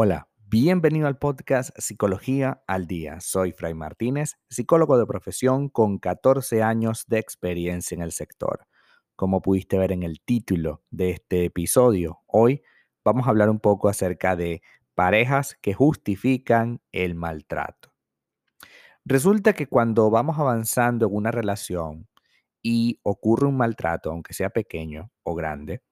Hola, bienvenido al podcast Psicología al Día. Soy Fray Martínez, psicólogo de profesión con 14 años de experiencia en el sector. Como pudiste ver en el título de este episodio, hoy vamos a hablar un poco acerca de parejas que justifican el maltrato. Resulta que cuando vamos avanzando en una relación y ocurre un maltrato, aunque sea pequeño o grande,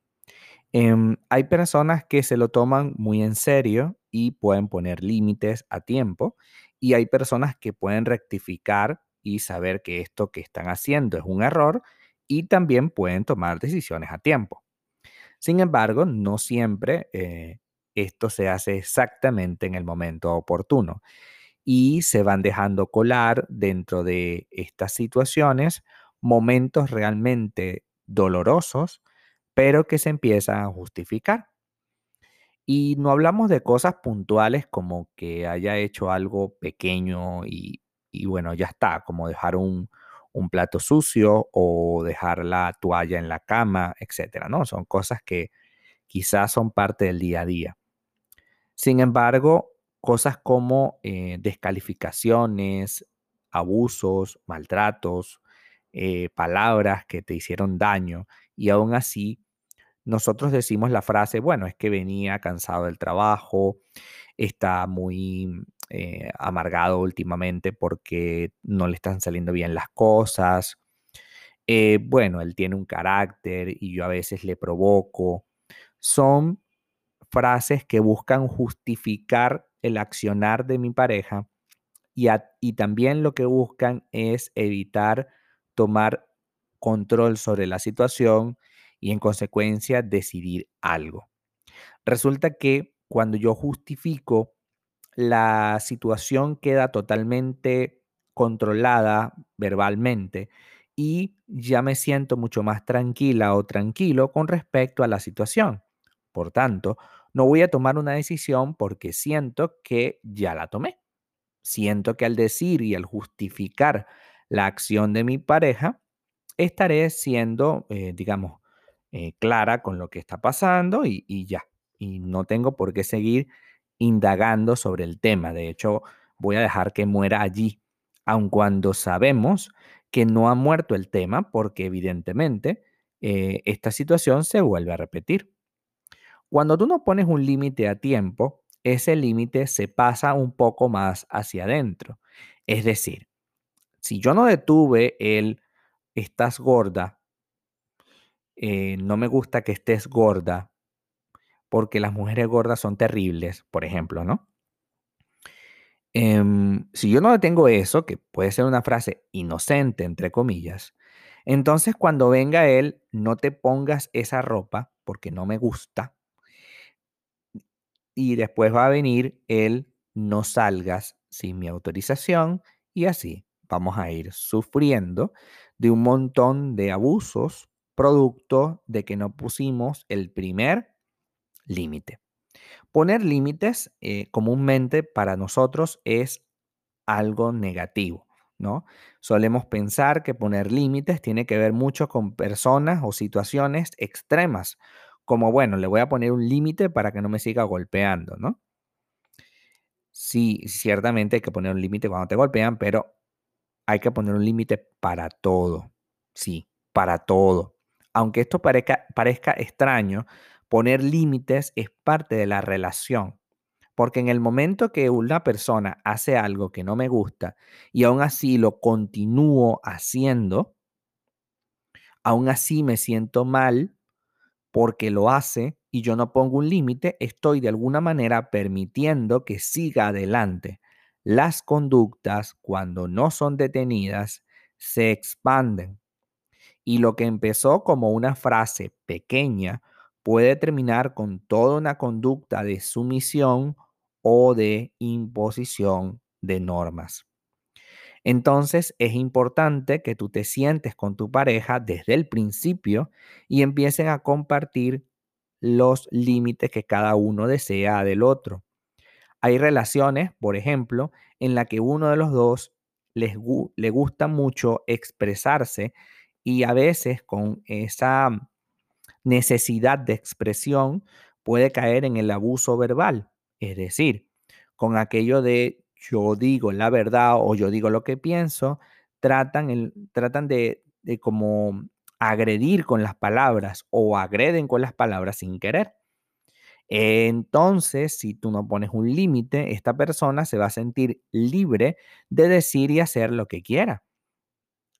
Em, hay personas que se lo toman muy en serio y pueden poner límites a tiempo y hay personas que pueden rectificar y saber que esto que están haciendo es un error y también pueden tomar decisiones a tiempo. Sin embargo, no siempre eh, esto se hace exactamente en el momento oportuno y se van dejando colar dentro de estas situaciones momentos realmente dolorosos pero que se empieza a justificar. Y no hablamos de cosas puntuales como que haya hecho algo pequeño y, bueno, ya está, como dejar un, plato sucio o dejar la toalla en la cama, etcétera, ¿no? Son cosas que quizás son parte del día a día. Sin embargo, cosas como eh, descalificaciones, abusos, maltratos, eh, palabras que te hicieron daño y aún así nosotros decimos la frase, bueno, es que venía cansado del trabajo, está muy eh, amargado últimamente porque no le están saliendo bien las cosas. Eh, bueno, él tiene un carácter y yo a veces le provoco. Son frases que buscan justificar el accionar de mi pareja y también lo que buscan es evitar tomar control sobre la situación y en consecuencia decidir algo. Resulta que cuando yo justifico, la situación queda totalmente controlada verbalmente y ya me siento mucho más tranquila o tranquilo con respecto a la situación. Por tanto, no voy a tomar una decisión porque siento que ya la tomé. Siento que al decir y al justificar la acción de mi pareja, estaré siendo, eh, digamos, eh, clara con lo que está pasando y, ya. Y no tengo por qué seguir indagando sobre el tema. De hecho, voy a dejar que muera allí, aun cuando sabemos que no ha muerto el tema porque evidentemente eh, esta situación se vuelve a repetir. Cuando tú no pones un límite a tiempo, ese límite se pasa un poco más hacia adentro. Es decir, si yo no detuve el estás gorda eh, no me gusta que estés gorda, porque las mujeres gordas son terribles, por ejemplo, ¿no? Em, si yo no detengo eso, que puede ser una frase inocente, entre comillas, entonces cuando venga él, no te pongas esa ropa porque no me gusta. Y después va a venir él, no salgas sin mi autorización y así vamos a ir sufriendo de un montón de abusos producto de que no pusimos el primer límite. Poner límites eh, comúnmente para nosotros es algo negativo, ¿no? Solemos pensar que poner límites tiene que ver mucho con personas o situaciones extremas, como, bueno, le voy a poner un límite para que no me siga golpeando, ¿no? Sí, ciertamente hay que poner un límite cuando te golpean, pero hay que poner un límite para todo, sí, para todo. Aunque esto parezca, extraño, poner límites es parte de la relación. Porque en el momento que una persona hace algo que no me gusta y aún así lo continúo haciendo, aún así me siento mal porque lo hace y yo no pongo un límite, estoy de alguna manera permitiendo que siga adelante. Las conductas, cuando no son detenidas, se expanden. Y lo que empezó como una frase pequeña puede terminar con toda una conducta de sumisión o de imposición de normas. Entonces es importante que tú te sientes con tu pareja desde el principio y empiecen a compartir los límites que cada uno desea del otro. Hay relaciones, por ejemplo, en la que uno de los dos les le gusta mucho expresarse y a veces con esa necesidad de expresión puede caer en el abuso verbal. Es decir, con aquello de yo digo la verdad o yo digo lo que pienso, tratan, el, tratan de, de como agredir con las palabras o agreden con las palabras sin querer. Entonces, si tú no pones un límite, esta persona se va a sentir libre de decir y hacer lo que quiera.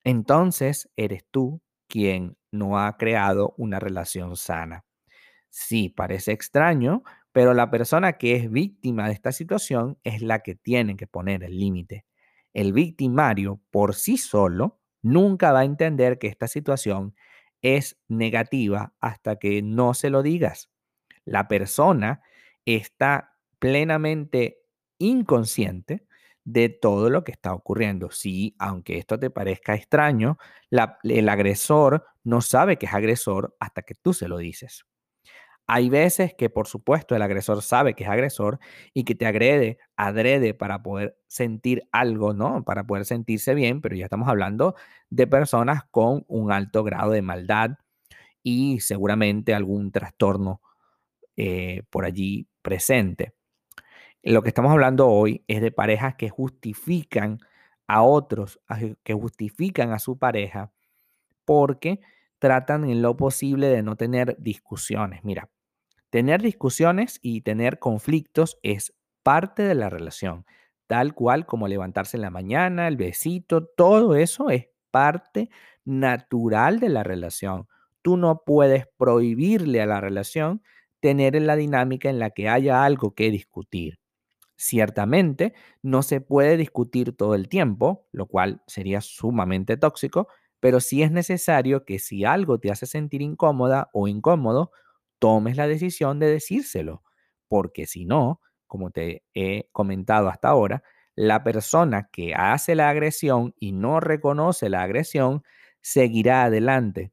Entonces, eres tú quien no ha creado una relación sana. Sí, parece extraño, pero la persona que es víctima de esta situación es la que tiene que poner el límite. El victimario por sí solo nunca va a entender que esta situación es negativa hasta que no se lo digas. La persona está plenamente inconsciente de todo lo que está ocurriendo. Sí, aunque esto te parezca extraño, el agresor no sabe que es agresor hasta que tú se lo dices. Hay veces que, por supuesto, el agresor sabe que es agresor y que te agrede, adrede para poder sentir algo, ¿no? Para poder sentirse bien, pero ya estamos hablando de personas con un alto grado de maldad y seguramente algún trastorno eh, por allí presente. Lo que estamos hablando hoy es de parejas que justifican a otros, que justifican a su pareja porque tratan en lo posible de no tener discusiones. Mira, Tener discusiones y tener conflictos es parte de la relación, tal cual como levantarse en la mañana, el besito, todo eso es parte natural de la relación. Tú no puedes prohibirle a la relación tener la dinámica en la que haya algo que discutir. Ciertamente, no se puede discutir todo el tiempo, lo cual sería sumamente tóxico, pero sí es necesario que si algo te hace sentir incómoda o incómodo, tomes la decisión de decírselo, porque si no, como te he comentado hasta ahora, la persona que hace la agresión y no reconoce la agresión seguirá adelante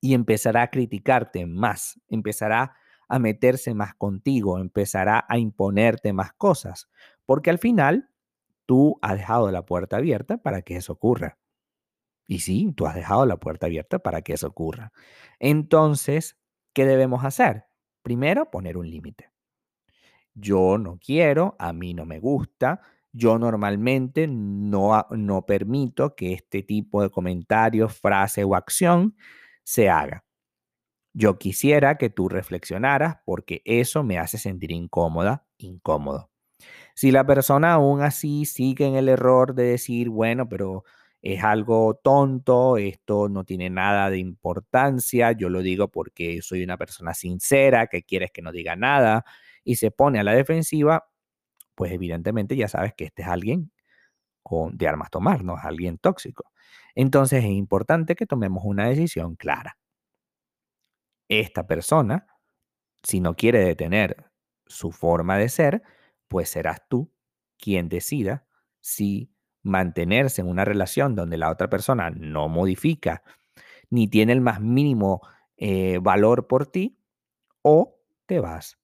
y empezará a criticarte más, empezará a meterse más contigo, empezará a imponerte más cosas, porque al final tú has dejado la puerta abierta para que eso ocurra. Y sí, tú has dejado la puerta abierta para que eso ocurra. Entonces, ¿Qué debemos hacer? Primero, poner un límite. Yo no quiero, a mí no me gusta, yo normalmente no, no permito que este tipo de comentarios, frase o acción se haga. Yo quisiera que tú reflexionaras porque eso me hace sentir incómoda, incómodo. Si la persona aún así sigue en el error de decir, bueno, pero es algo tonto, esto no tiene nada de importancia, yo lo digo porque soy una persona sincera, que quieres que no diga nada y se pone a la defensiva, pues evidentemente ya sabes que este es alguien con, de armas tomar, no es alguien tóxico. Entonces es importante que tomemos una decisión clara. Esta persona, si no quiere detener su forma de ser, pues serás tú quien decida si mantenerse en una relación donde la otra persona no modifica ni tiene el más mínimo eh, valor por ti, o te vas.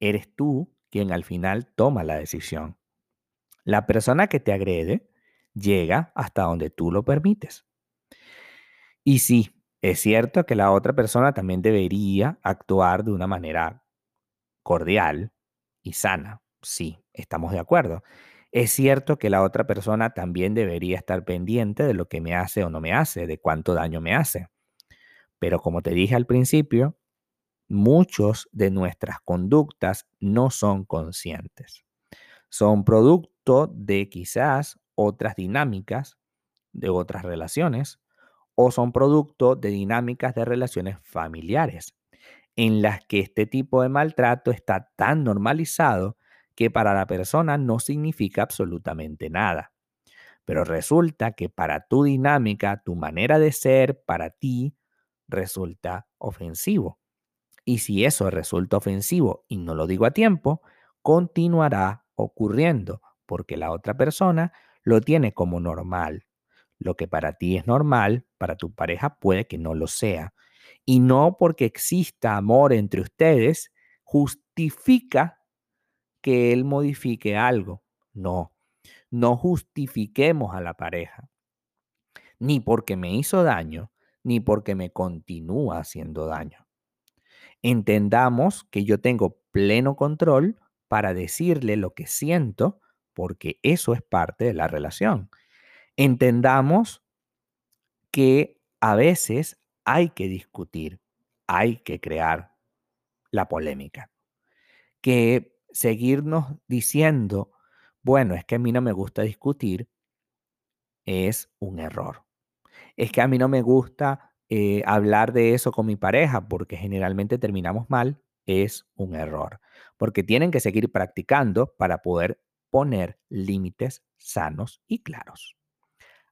Eres tú quien al final toma la decisión. La persona que te agrede llega hasta donde tú lo permites. Y sí, es cierto que la otra persona también debería actuar de una manera cordial y sana. Sí, estamos de acuerdo. Es cierto que la otra persona también debería estar pendiente de lo que me hace o no me hace, de cuánto daño me hace. Pero como te dije al principio, muchos de nuestras conductas no son conscientes. Son producto de quizás otras dinámicas de otras relaciones o son producto de dinámicas de relaciones familiares en las que este tipo de maltrato está tan normalizado que para la persona no significa absolutamente nada. Pero resulta que para tu dinámica, tu manera de ser, para ti, resulta ofensivo. Y si eso resulta ofensivo y no lo digo a tiempo, continuará ocurriendo porque la otra persona lo tiene como normal. Lo que para ti es normal, para tu pareja puede que no lo sea. Y no porque exista amor entre ustedes, justifica que él modifique algo. No, no justifiquemos a la pareja, ni porque me hizo daño, ni porque me continúa haciendo daño. Entendamos que yo tengo pleno control para decirle lo que siento, porque eso es parte de la relación. Entendamos que a veces hay que discutir, hay que crear la polémica, que seguirnos diciendo, bueno, es que a mí no me gusta discutir, es un error. Es que a mí no me gusta eh, hablar de eso con mi pareja porque generalmente terminamos mal, es un error. Porque tienen que seguir practicando para poder poner límites sanos y claros.